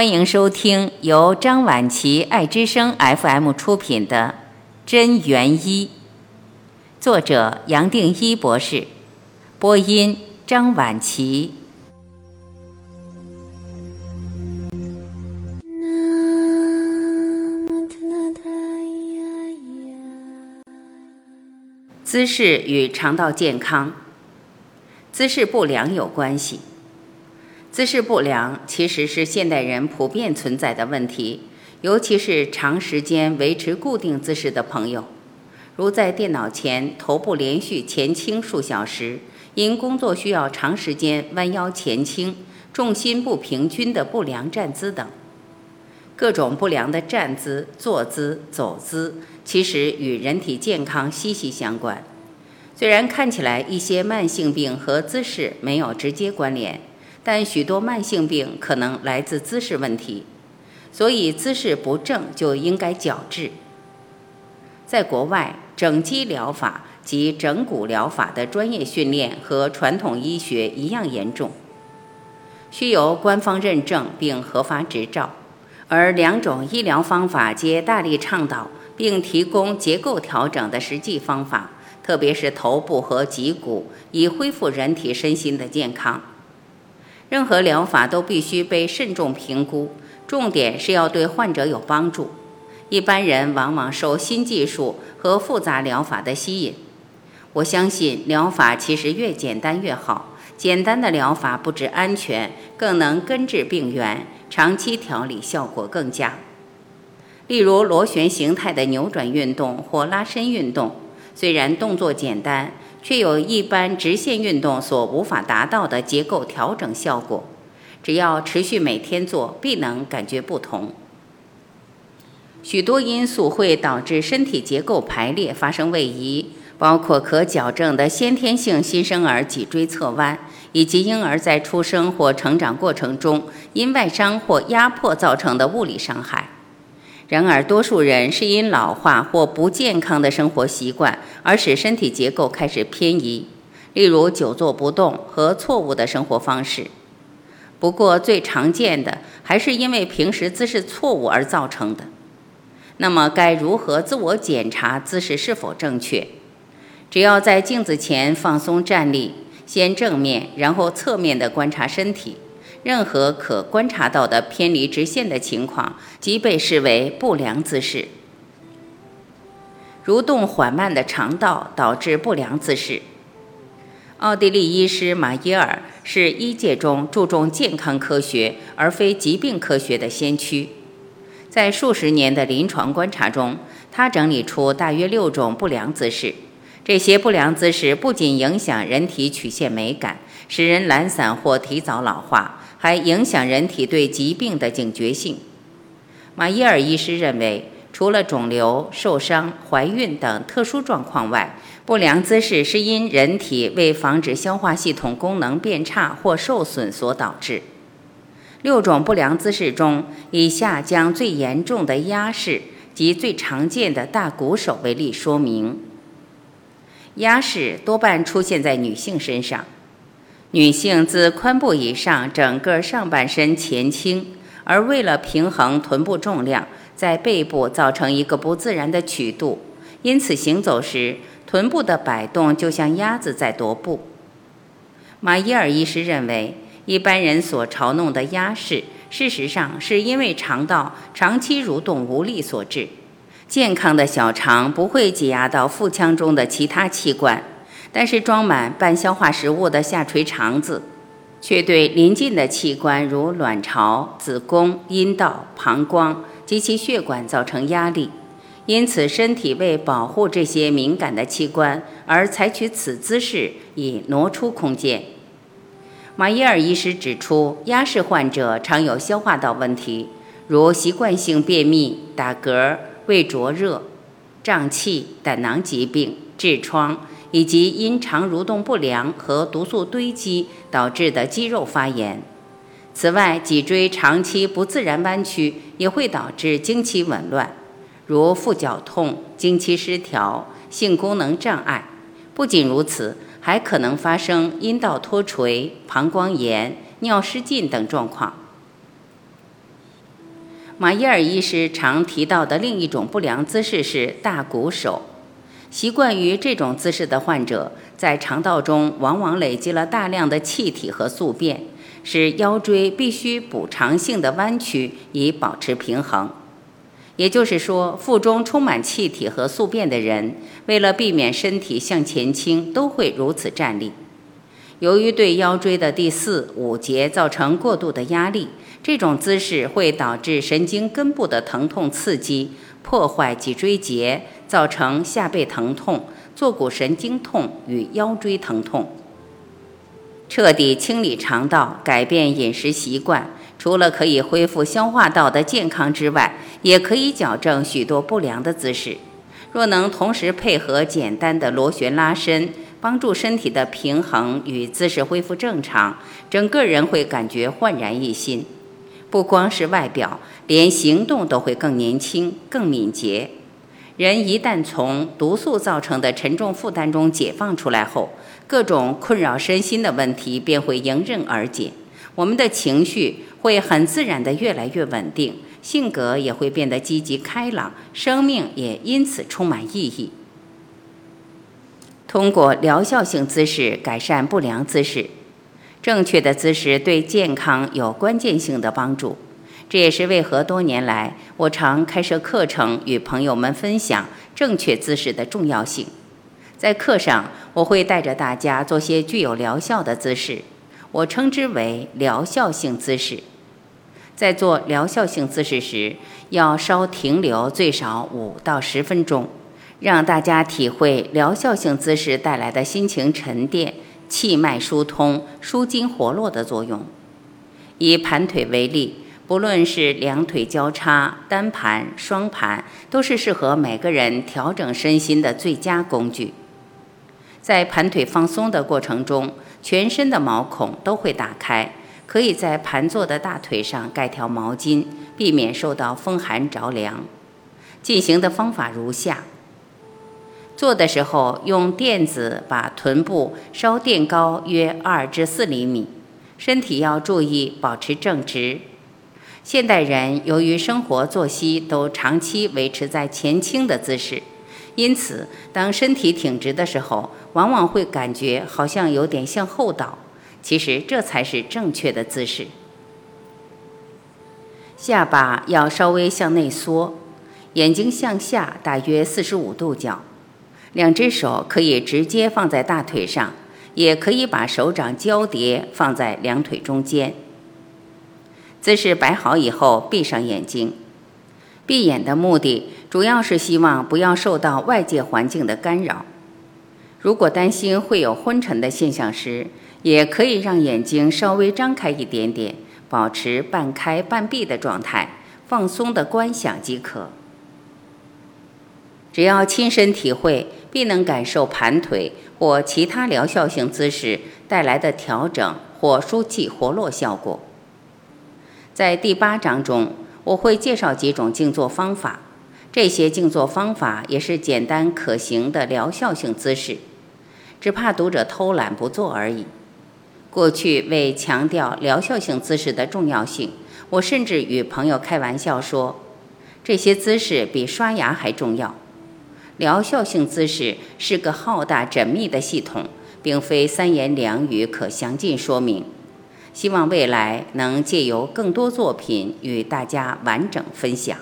欢迎收听由张晚琪爱之声 FM 出品的《真元一》，作者杨定一博士，播音张晚琪。姿势与肠道健康，姿势不良有关系。姿势不良其实是现代人普遍存在的问题，尤其是长时间维持固定姿势的朋友，如在电脑前头部连续前倾数小时，因工作需要长时间弯腰前倾，重心不平均的不良站姿等。各种不良的站姿、坐姿、走姿，其实与人体健康息息相关。虽然看起来一些慢性病和姿势没有直接关联，但许多慢性病可能来自姿势问题，所以姿势不正就应该矫治。在国外，整肌疗法及整骨疗法的专业训练和传统医学一样严重，需由官方认证并核发执照。而两种医疗方法皆大力倡导并提供结构调整的实际方法，特别是头部和脊骨，以恢复人体身心的健康。任何疗法都必须被慎重评估，重点是要对患者有帮助。一般人往往受新技术和复杂疗法的吸引。我相信疗法其实越简单越好，简单的疗法不止安全，更能根治病源。长期调理效果更佳。例如螺旋形态的扭转运动或拉伸运动，虽然动作简单，却有一般直线运动所无法达到的结构调整效果。只要持续每天做，必能感觉不同。许多因素会导致身体结构排列发生位移，包括可矫正的先天性新生儿脊椎侧弯。以及婴儿在出生或成长过程中因外伤或压迫造成的物理伤害。然而，多数人是因老化或不健康的生活习惯而使身体结构开始偏移，例如久坐不动和错误的生活方式。不过，最常见的还是因为平时姿势错误而造成的。那么，该如何自我检查姿势是否正确？只要在镜子前放松站立。先正面，然后侧面的观察身体，任何可观察到的偏离直线的情况，即被视为不良姿势。蠕动缓慢的肠道导致不良姿势。奥地利医师马耶尔是医界中注重健康科学而非疾病科学的先驱，在数十年的临床观察中，他整理出大约六种不良姿势。这些不良姿势不仅影响人体曲线美感，使人懒散或提早老化，还影响人体对疾病的警觉性。马耶尔医师认为，除了肿瘤、受伤、怀孕等特殊状况外，不良姿势是因人体为防止消化系统功能变差或受损所导致。六种不良姿势中，以下将最严重的压式及最常见的大鼓手为例说明。压式多半出现在女性身上，女性自髋部以上整个上半身前倾，而为了平衡臀部重量，在背部造成一个不自然的曲度，因此行走时臀部的摆动就像鸭子在踱步。马伊尔医师认为，一般人所嘲弄的鸭式，事实上是因为肠道长期蠕动无力所致。健康的小肠不会挤压到腹腔中的其他器官，但是装满半消化食物的下垂肠子，却对邻近的器官如卵巢、子宫、阴道、膀胱及其血管造成压力。因此，身体为保护这些敏感的器官而采取此姿势，以挪出空间。马耶尔医师指出，压式患者常有消化道问题，如习惯性便秘、打嗝。胃灼热、胀气、胆囊疾病、痔疮，以及因肠蠕动不良和毒素堆积导致的肌肉发炎。此外，脊椎长期不自然弯曲也会导致经期紊乱，如腹绞痛、经期失调、性功能障碍。不仅如此，还可能发生阴道脱垂、膀胱炎、尿失禁等状况。马伊尔医师常提到的另一种不良姿势是大鼓手。习惯于这种姿势的患者，在肠道中往往累积了大量的气体和宿便，使腰椎必须补偿性的弯曲以保持平衡。也就是说，腹中充满气体和宿便的人，为了避免身体向前倾，都会如此站立。由于对腰椎的第四、五节造成过度的压力，这种姿势会导致神经根部的疼痛刺激，破坏脊椎节，造成下背疼痛、坐骨神经痛与腰椎疼痛。彻底清理肠道，改变饮食习惯，除了可以恢复消化道的健康之外，也可以矫正许多不良的姿势。若能同时配合简单的螺旋拉伸，帮助身体的平衡与姿势恢复正常，整个人会感觉焕然一新。不光是外表，连行动都会更年轻、更敏捷。人一旦从毒素造成的沉重负担中解放出来后，各种困扰身心的问题便会迎刃而解。我们的情绪会很自然地越来越稳定，性格也会变得积极开朗，生命也因此充满意义。通过疗效性姿势改善不良姿势。正确的姿势对健康有关键性的帮助，这也是为何多年来我常开设课程与朋友们分享正确姿势的重要性。在课上，我会带着大家做些具有疗效的姿势，我称之为疗效性姿势。在做疗效性姿势时，要稍停留最少五到十分钟，让大家体会疗效性姿势带来的心情沉淀。气脉疏通、舒筋活络的作用。以盘腿为例，不论是两腿交叉、单盘、双盘，都是适合每个人调整身心的最佳工具。在盘腿放松的过程中，全身的毛孔都会打开，可以在盘坐的大腿上盖条毛巾，避免受到风寒着凉。进行的方法如下。做的时候，用垫子把臀部稍垫高约二至四厘米，身体要注意保持正直。现代人由于生活作息都长期维持在前倾的姿势，因此当身体挺直的时候，往往会感觉好像有点向后倒。其实这才是正确的姿势。下巴要稍微向内缩，眼睛向下大约四十五度角。两只手可以直接放在大腿上，也可以把手掌交叠放在两腿中间。姿势摆好以后，闭上眼睛。闭眼的目的主要是希望不要受到外界环境的干扰。如果担心会有昏沉的现象时，也可以让眼睛稍微张开一点点，保持半开半闭的状态，放松的观想即可。只要亲身体会。必能感受盘腿或其他疗效性姿势带来的调整或舒气活络效果。在第八章中，我会介绍几种静坐方法，这些静坐方法也是简单可行的疗效性姿势，只怕读者偷懒不做而已。过去为强调疗效性姿势的重要性，我甚至与朋友开玩笑说，这些姿势比刷牙还重要。疗效性姿势是个浩大缜密的系统，并非三言两语可详尽说明。希望未来能借由更多作品与大家完整分享。